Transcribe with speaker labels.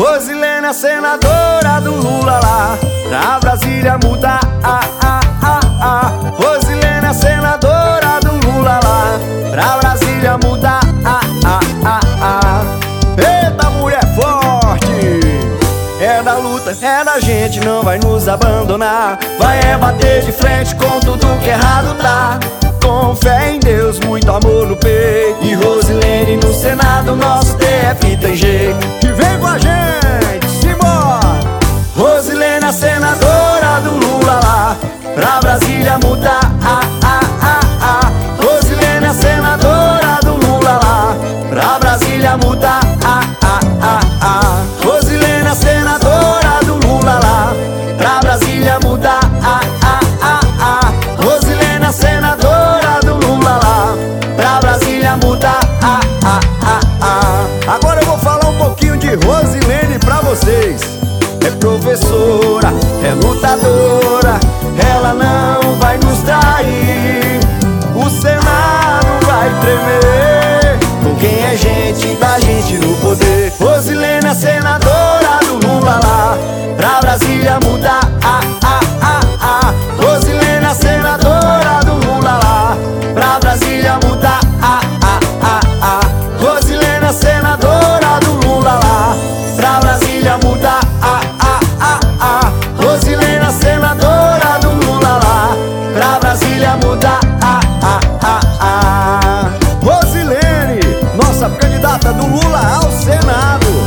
Speaker 1: Rosilena, senadora do Lula lá. Pra Brasília mudar ah, ah, ah, ah. Rosilena, senadora do Lula lá. Pra Brasília mudar ah, ah, ah, ah. Eita mulher forte. É da luta, é da gente, não vai nos abandonar. Vai é bater de frente com tudo que errado tá ia mudar ah, ah, ah, ah. Rosilena, senadora do Lula lá Pra Brasília mudar ah, ah, ah, ah. Rosilena, senadora do Lula lá Pra Brasília mudar ah, ah, ah, ah. Agora eu vou falar um pouquinho de Rosilene pra vocês É professora, é luta. senadora do Lula lá Pra Brasília mudar ah, ah, ah, ah. Rosilena, senadora do Lula lá Pra Brasília mudar ah, ah, ah, ah. Rosilena, senadora do Lula lá Pra Brasília mudar ah, ah, ah, ah. Rosilena, senadora do Lula lá Pra Brasília mudar ah, ah, ah, ah. Rosilene, nossa candidata do Lula ao Senado